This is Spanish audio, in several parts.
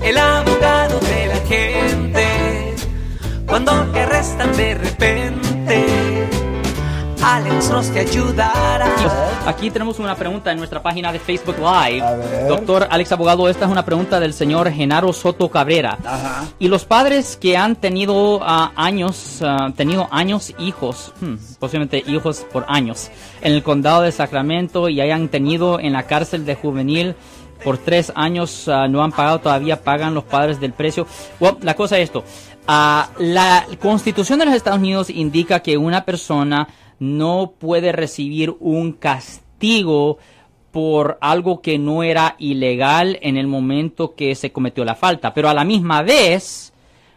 El abogado de la gente. Cuando te arrestan de repente, Alex Cross te ayudará. Aquí tenemos una pregunta en nuestra página de Facebook Live. A ver. Doctor Alex Abogado, esta es una pregunta del señor Genaro Soto Cabrera. Ajá. Y los padres que han tenido ah, años, ah, tenido años hijos, hmm, posiblemente hijos por años, en el condado de Sacramento y hayan tenido en la cárcel de juvenil por tres años, ah, no han pagado todavía, pagan los padres del precio. Bueno, la cosa es esto. la constitución de los Estados Unidos indica que una persona no puede recibir un castigo por algo que no era ilegal en el momento que se cometió la falta, pero a la misma vez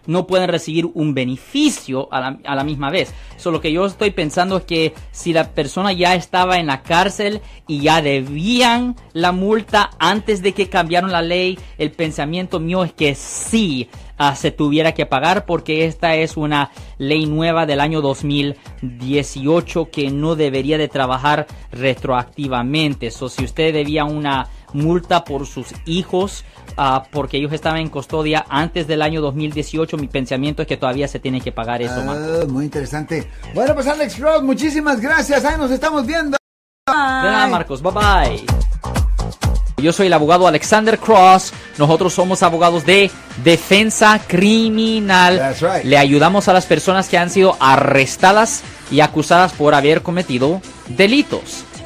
no pueden recibir un beneficio a la, misma vez. So, lo que yo estoy pensando es que si la persona ya estaba en la cárcel y ya debían la multa antes de que cambiaron la ley, el pensamiento mío es que sí ah, se tuviera que pagar porque esta es una ley nueva del año 2018 que no debería de trabajar retroactivamente. So, si usted debía una multa por sus hijos ah, porque ellos estaban en custodia antes del año 2018, mi pensamiento es que todavía se tiene que pagar eso. Ah, muy interesante. Bueno, pues Alex Cross, muchísimas gracias. Ahí nos estamos viendo. De nada, Marcos. Bye bye. Yo soy el abogado Alexander Cross. Nosotros somos abogados de defensa criminal. That's right. Le ayudamos a las personas que han sido arrestadas y acusadas por haber cometido delitos.